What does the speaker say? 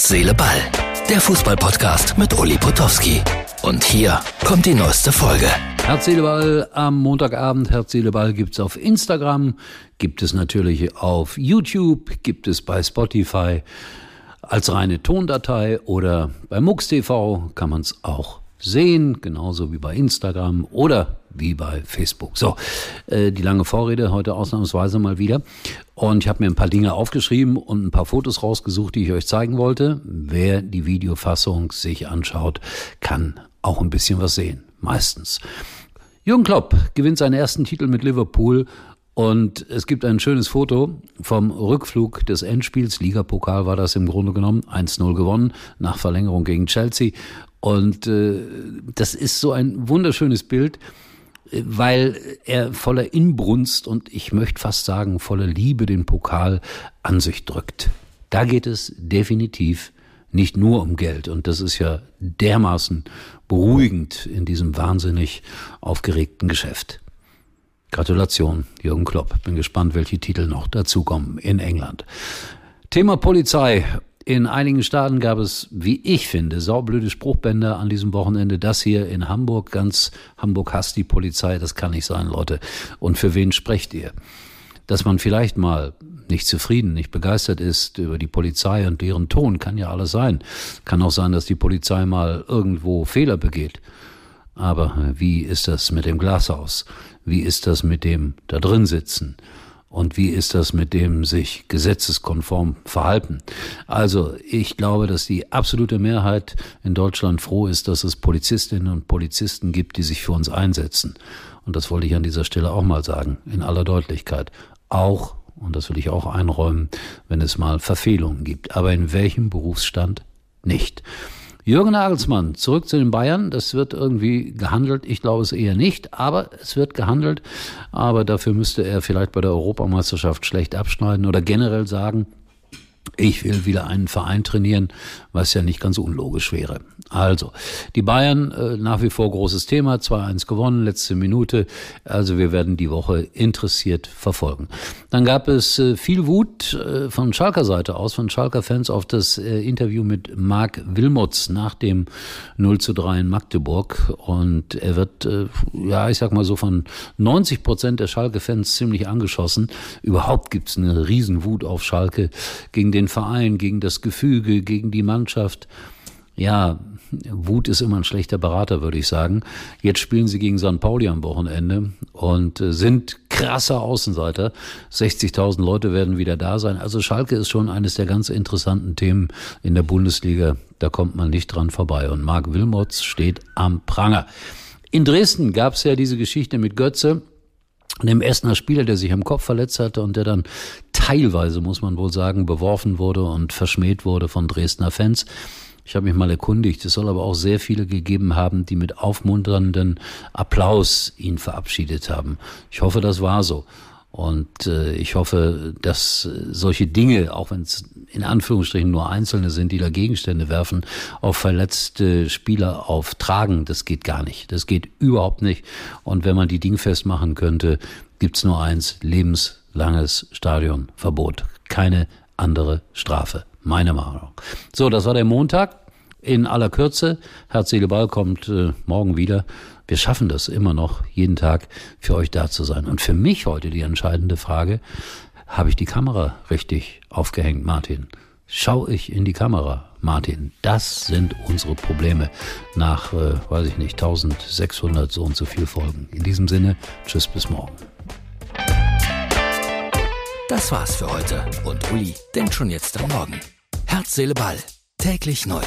Herz, Seele, Ball. Der Fußballpodcast mit Uli Potowski. Und hier kommt die neueste Folge. Herz, Seele, Ball am Montagabend. Herz, Seele, Ball gibt's auf Instagram, gibt es natürlich auf YouTube, gibt es bei Spotify als reine Tondatei oder bei MUX TV kann man es auch sehen, genauso wie bei Instagram oder wie bei Facebook. So, äh, die lange Vorrede heute ausnahmsweise mal wieder. Und ich habe mir ein paar Dinge aufgeschrieben und ein paar Fotos rausgesucht, die ich euch zeigen wollte. Wer die Videofassung sich anschaut, kann auch ein bisschen was sehen. Meistens. Jürgen Klopp gewinnt seinen ersten Titel mit Liverpool und es gibt ein schönes Foto vom Rückflug des Endspiels. Ligapokal war das im Grunde genommen. 1-0 gewonnen nach Verlängerung gegen Chelsea. Und äh, das ist so ein wunderschönes Bild, weil er voller Inbrunst und ich möchte fast sagen voller Liebe den Pokal an sich drückt. Da geht es definitiv nicht nur um Geld. Und das ist ja dermaßen beruhigend in diesem wahnsinnig aufgeregten Geschäft. Gratulation, Jürgen Klopp. Bin gespannt, welche Titel noch dazukommen in England. Thema Polizei in einigen Staaten gab es, wie ich finde, saublöde Spruchbänder an diesem Wochenende. Das hier in Hamburg, ganz Hamburg hasst die Polizei, das kann nicht sein, Leute. Und für wen sprecht ihr? Dass man vielleicht mal nicht zufrieden, nicht begeistert ist über die Polizei und deren Ton, kann ja alles sein. Kann auch sein, dass die Polizei mal irgendwo Fehler begeht. Aber wie ist das mit dem Glashaus? Wie ist das mit dem da drin sitzen? Und wie ist das mit dem sich gesetzeskonform verhalten? Also ich glaube, dass die absolute Mehrheit in Deutschland froh ist, dass es Polizistinnen und Polizisten gibt, die sich für uns einsetzen. Und das wollte ich an dieser Stelle auch mal sagen, in aller Deutlichkeit. Auch, und das will ich auch einräumen, wenn es mal Verfehlungen gibt. Aber in welchem Berufsstand nicht? Jürgen Nagelsmann, zurück zu den Bayern. Das wird irgendwie gehandelt. Ich glaube es eher nicht, aber es wird gehandelt. Aber dafür müsste er vielleicht bei der Europameisterschaft schlecht abschneiden oder generell sagen, ich will wieder einen Verein trainieren, was ja nicht ganz unlogisch wäre. Also, die Bayern äh, nach wie vor großes Thema, 2-1 gewonnen, letzte Minute. Also wir werden die Woche interessiert verfolgen. Dann gab es äh, viel Wut äh, von Schalker Seite aus, von Schalker Fans auf das Interview mit Marc Wilmots nach dem 0 zu 3 in Magdeburg. Und er wird, ja, ich sag mal so von 90 Prozent der Schalke-Fans ziemlich angeschossen. Überhaupt gibt's eine Riesenwut auf Schalke gegen den Verein, gegen das Gefüge, gegen die Mannschaft. Ja, Wut ist immer ein schlechter Berater, würde ich sagen. Jetzt spielen sie gegen St. Pauli am Wochenende und äh, sind krasser Außenseiter. 60.000 Leute werden wieder da sein. Also Schalke ist schon eines der ganz interessanten Themen in der Bundesliga. Da kommt man nicht dran vorbei. Und Marc Wilmots steht am Pranger. In Dresden gab es ja diese Geschichte mit Götze dem Essener Spieler, der sich am Kopf verletzt hatte und der dann teilweise, muss man wohl sagen, beworfen wurde und verschmäht wurde von Dresdner Fans. Ich habe mich mal erkundigt, es soll aber auch sehr viele gegeben haben, die mit aufmunternden Applaus ihn verabschiedet haben. Ich hoffe, das war so. Und äh, ich hoffe, dass solche Dinge, auch wenn es in Anführungsstrichen nur Einzelne sind, die da Gegenstände werfen, auf verletzte Spieler auftragen, das geht gar nicht. Das geht überhaupt nicht. Und wenn man die dingfest machen könnte, gibt's nur eins, lebenslanges Stadionverbot. Keine andere Strafe. Meine Meinung. So, das war der Montag in aller Kürze. Herz, Seele, Ball kommt äh, morgen wieder. Wir schaffen das immer noch, jeden Tag für euch da zu sein. Und für mich heute die entscheidende Frage, habe ich die Kamera richtig aufgehängt, Martin? Schau ich in die Kamera, Martin? Das sind unsere Probleme nach, äh, weiß ich nicht, 1600 so und so viel Folgen. In diesem Sinne, tschüss bis morgen. Das war's für heute und Uli denkt schon jetzt am Morgen. Herz, Seele, Ball. Täglich neu.